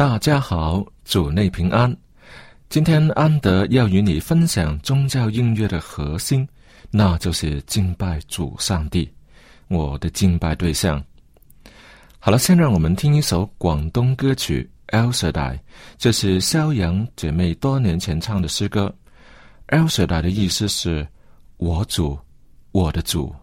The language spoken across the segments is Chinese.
大家好，主内平安。今天安德要与你分享宗教音乐的核心，那就是敬拜主上帝，我的敬拜对象。好了，先让我们听一首广东歌曲《Elshadi》，这是肖阳姐妹多年前唱的诗歌。《Elshadi》的意思是“我主，我的主”。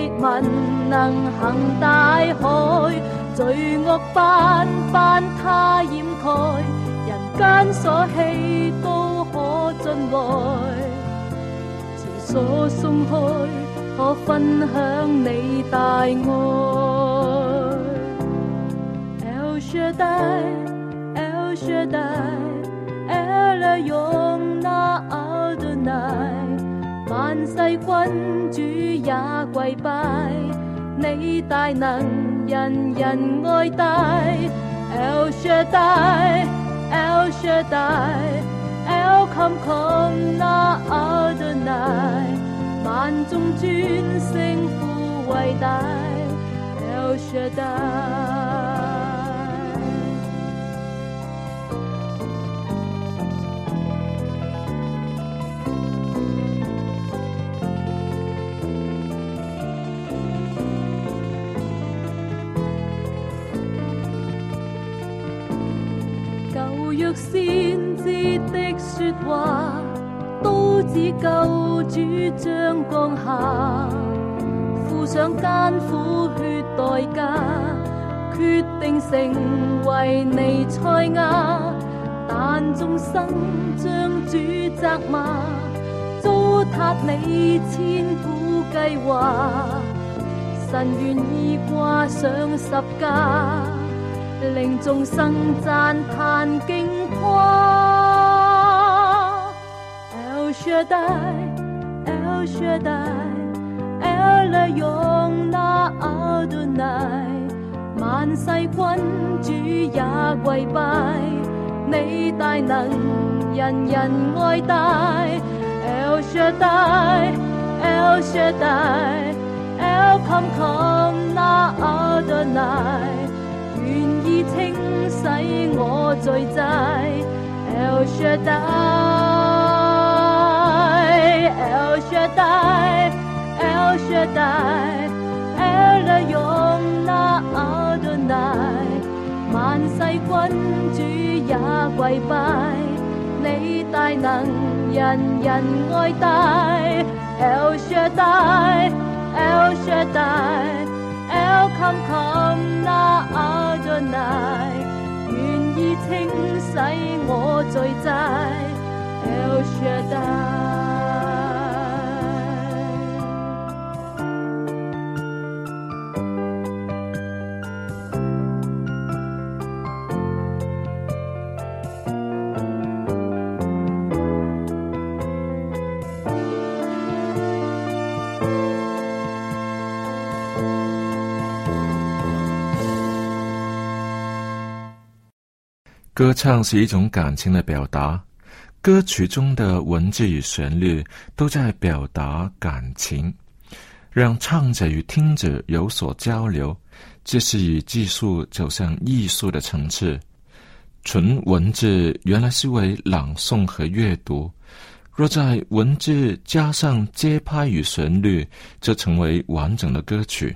列民能行大海，罪恶斑斑他掩盖，人间所希都可进来，慈所松开，可分享你大爱。万世君主也跪拜，你大能，人人爱戴。El Shaddai, El Shaddai, El Kamkona Adonai，万众尊圣父伟大。El Shaddai。先知的说话，都只救主将降下，付上艰苦血代价，决定成为尼赛亚。但众生将主责骂，糟蹋你千古计划，神愿意挂上十架。令众生赞叹惊夸。El Shaddai，El Shaddai，El y o Na Adonai，万世君主也跪拜，你大能，人人爱戴。El Shaddai，El Shaddai。El come come 那阿清洗我罪债。El Shaddai，El Shaddai，El Shaddai，El 用那阿多乃，萬世君主也跪拜，你大能，人人爱戴。El Shaddai，El Shaddai，El come come 那愿，意清洗我罪债。歌唱是一种感情的表达，歌曲中的文字与旋律都在表达感情，让唱者与听者有所交流。这是以技术走向艺术的层次。纯文字原来是为朗诵和阅读，若在文字加上节拍与旋律，则成为完整的歌曲。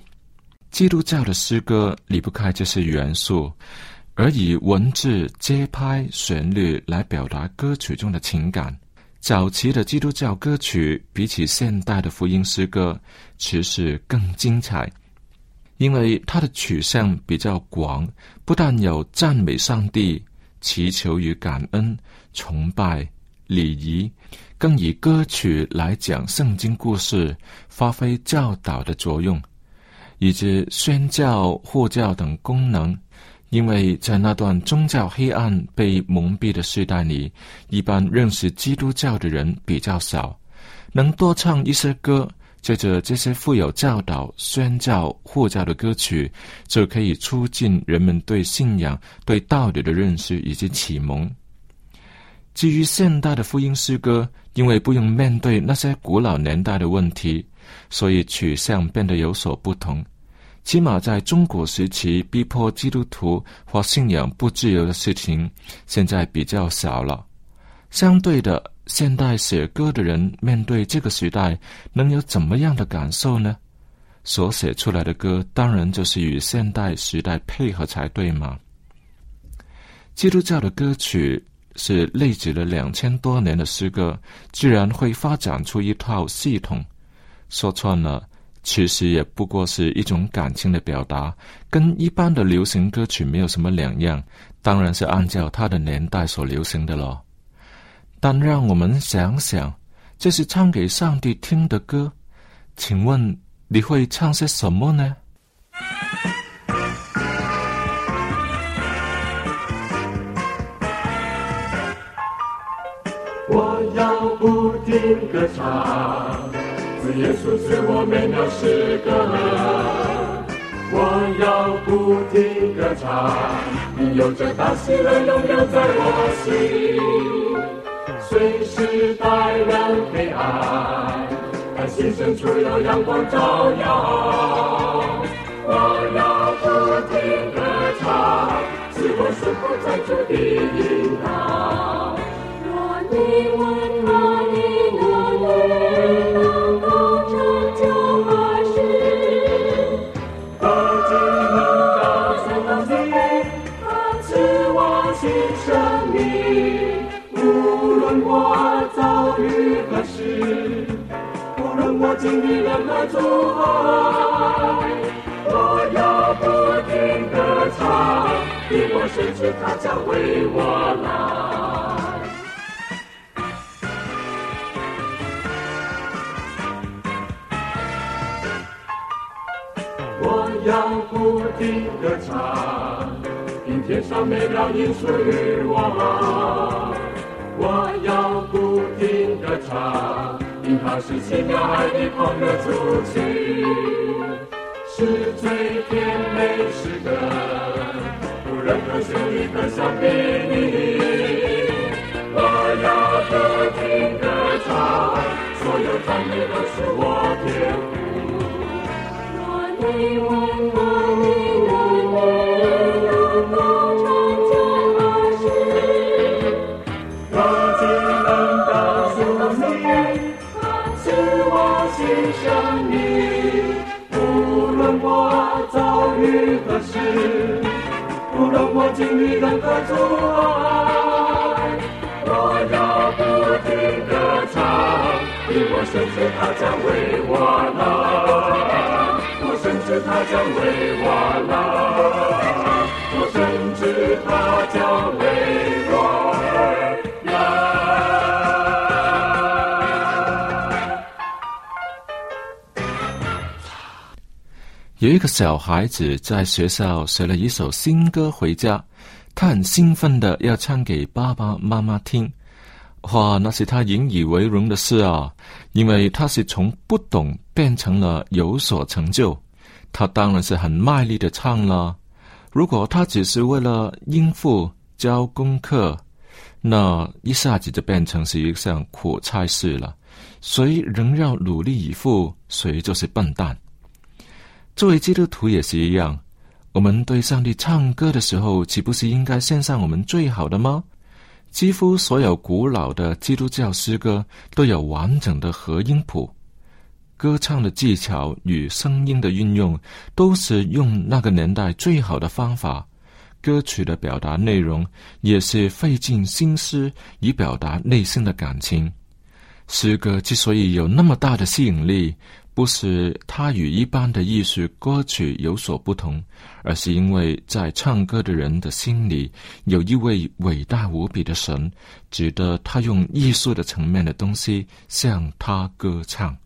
基督教的诗歌离不开这些元素。而以文字、街拍、旋律来表达歌曲中的情感。早期的基督教歌曲比起现代的福音诗歌，其实更精彩，因为它的取向比较广，不但有赞美上帝、祈求与感恩、崇拜、礼仪，更以歌曲来讲圣经故事，发挥教导的作用，以及宣教、护教等功能。因为在那段宗教黑暗被蒙蔽的时代里，一般认识基督教的人比较少，能多唱一些歌，借着这些富有教导、宣教、护教的歌曲，就可以促进人们对信仰、对道理的认识以及启蒙。至于现代的福音诗歌，因为不用面对那些古老年代的问题，所以取向变得有所不同。起码在中国时期，逼迫基督徒或信仰不自由的事情，现在比较少了。相对的，现代写歌的人面对这个时代，能有怎么样的感受呢？所写出来的歌，当然就是与现代时代配合才对嘛。基督教的歌曲是累积了两千多年的诗歌，居然会发展出一套系统。说穿了。其实也不过是一种感情的表达，跟一般的流行歌曲没有什么两样。当然是按照它的年代所流行的咯。但让我们想想，这是唱给上帝听的歌，请问你会唱些什么呢？我要不停歌唱。耶稣赐我美妙诗歌，我要不停歌唱，你有着大喜乐永留在我心，随时带人黑暗，但心深处有阳光照耀。我要不停歌唱，是我生活在主的为我来。我要不停歌唱，因天上美妙音属于我。我要不停歌唱。因他是奇妙爱的狂热主曲，是最甜美诗歌，无任经历任何阻碍，我要不停歌唱，因我深知它将为我来，我深知它将为我来，我深知它将为我来。有一个小孩子在学校学了一首新歌回家，他很兴奋的要唱给爸爸妈妈听。哇，那是他引以为荣的事啊！因为他是从不懂变成了有所成就，他当然是很卖力的唱了。如果他只是为了应付教功课，那一下子就变成是一项苦差事了。谁仍要努力以赴，谁就是笨蛋。作为基督徒也是一样，我们对上帝唱歌的时候，岂不是应该献上我们最好的吗？几乎所有古老的基督教诗歌都有完整的和音谱，歌唱的技巧与声音的运用都是用那个年代最好的方法。歌曲的表达内容也是费尽心思以表达内心的感情。诗歌之所以有那么大的吸引力。不是他与一般的艺术歌曲有所不同，而是因为在唱歌的人的心里有一位伟大无比的神，值得他用艺术的层面的东西向他歌唱。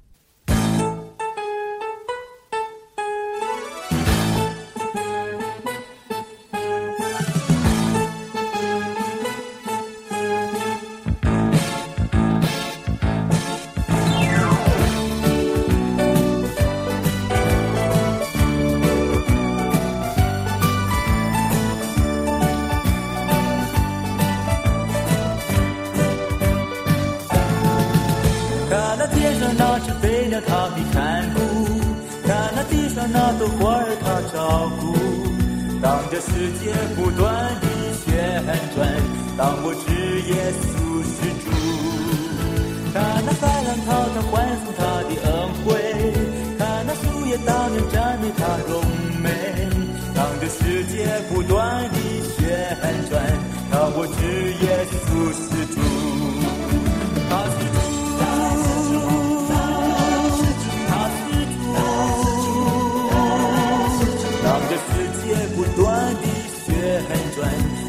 地上那朵花儿，它照顾。当这世界不断地旋转，当我知耶稣是主。看那海浪滔滔欢送他的恩惠，看那树叶当年赞美他荣美。当这世界不断地旋转，当我知耶稣是主。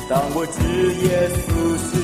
当我知耶稣是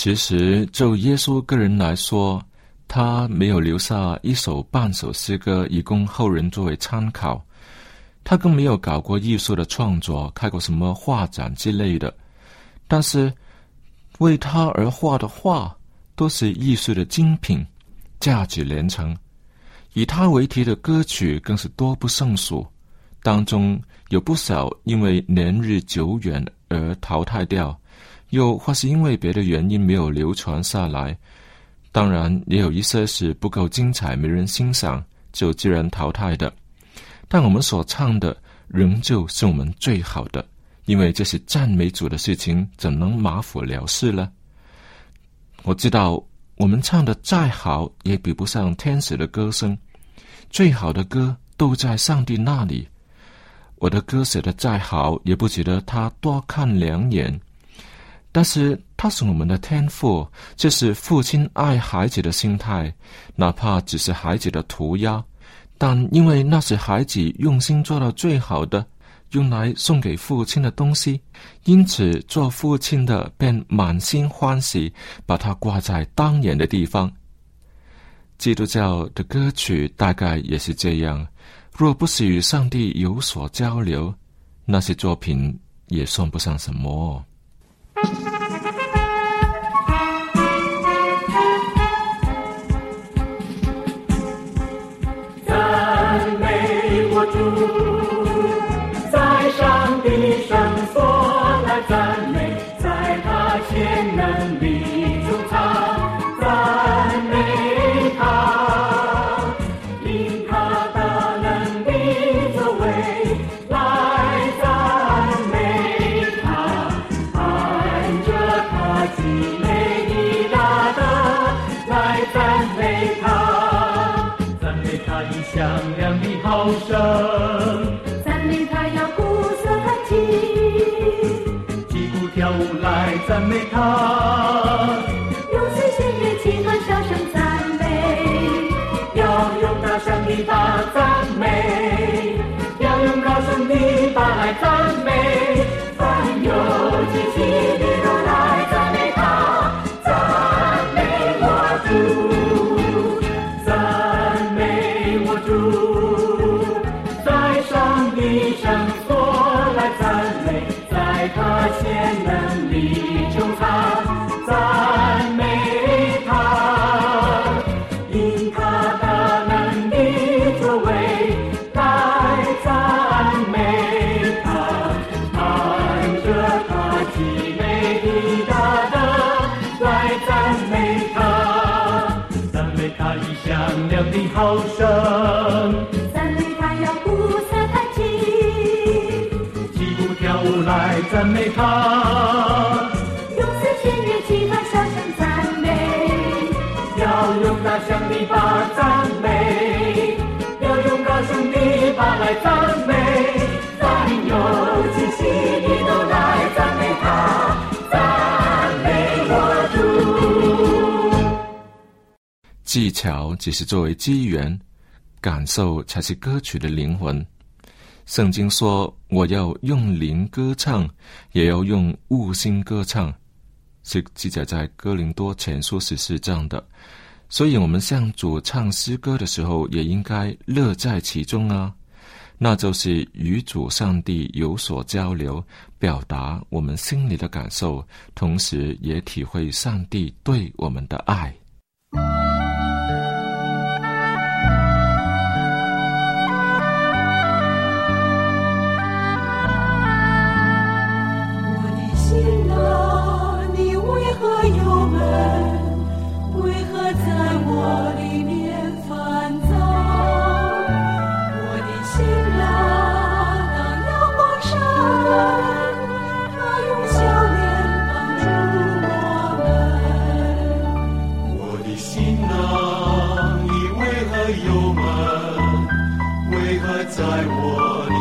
其实，就耶稣个人来说，他没有留下一首半首诗歌以供后人作为参考。他更没有搞过艺术的创作，开过什么画展之类的。但是，为他而画的画都是艺术的精品，价值连城。以他为题的歌曲更是多不胜数，当中有不少因为年日久远而淘汰掉，又或是因为别的原因没有流传下来。当然，也有一些是不够精彩，没人欣赏，就自然淘汰的。但我们所唱的仍旧是我们最好的，因为这是赞美主的事情，怎能马虎了事呢？我知道我们唱的再好，也比不上天使的歌声。最好的歌都在上帝那里。我的歌写的再好，也不值得他多看两眼。但是他是我们的天赋，这是父亲爱孩子的心态，哪怕只是孩子的涂鸦。但因为那是孩子用心做到最好的，用来送给父亲的东西，因此做父亲的便满心欢喜，把它挂在当眼的地方。基督教的歌曲大概也是这样，若不是与上帝有所交流，那些作品也算不上什么。用高声，赞美他要鼓瑟弹琴，击鼓跳舞来赞美他，用丝弦乐器和笑声赞美，要用大响的把赞美，要用高声的把来赞美，技巧只是作为机缘，感受才是歌曲的灵魂。圣经说：“我要用灵歌唱，也要用悟心歌唱。”是记载在哥林多前书十四章的。所以，我们向主唱诗歌的时候，也应该乐在其中啊！那就是与主上帝有所交流，表达我们心里的感受，同时也体会上帝对我们的爱。在我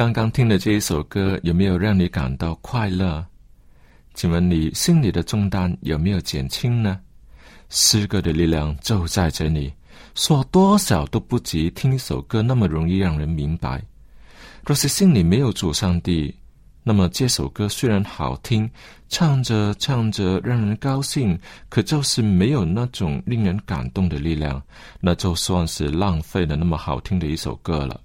刚刚听的这一首歌，有没有让你感到快乐？请问你心里的重担有没有减轻呢？诗歌的力量就在这里，说多少都不及听一首歌那么容易让人明白。若是心里没有主上帝，那么这首歌虽然好听，唱着唱着让人高兴，可就是没有那种令人感动的力量，那就算是浪费了那么好听的一首歌了。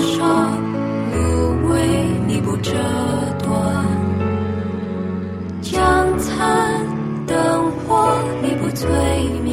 压伤芦苇你不折断。江残灯火你不摧灭，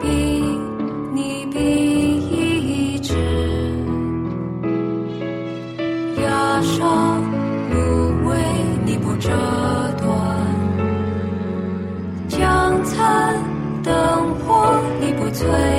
比你比一只鸦上芦苇你不折断。江畔灯火你不摧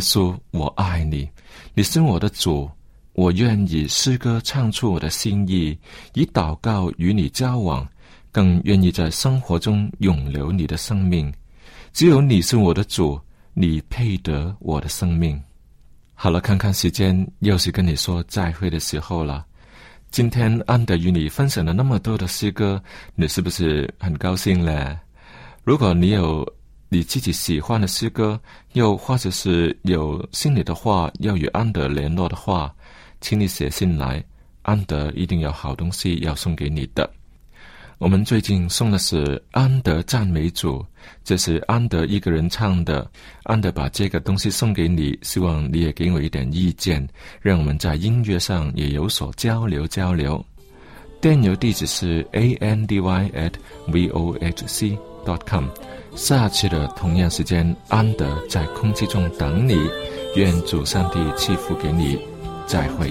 稣，我爱你，你是我的主，我愿以诗歌唱出我的心意，以祷告与你交往，更愿意在生活中永留你的生命。只有你是我的主，你配得我的生命。好了，看看时间，又是跟你说再会的时候了。今天安德与你分享了那么多的诗歌，你是不是很高兴呢？如果你有你自己喜欢的诗歌，又或者是有心里的话要与安德联络的话，请你写信来，安德一定有好东西要送给你的。我们最近送的是安德赞美主，这是安德一个人唱的。安德把这个东西送给你，希望你也给我一点意见，让我们在音乐上也有所交流交流。电邮地址是 a n d y at v o h c dot com。下次的同样时间，安德在空气中等你。愿主上帝赐福给你，再会。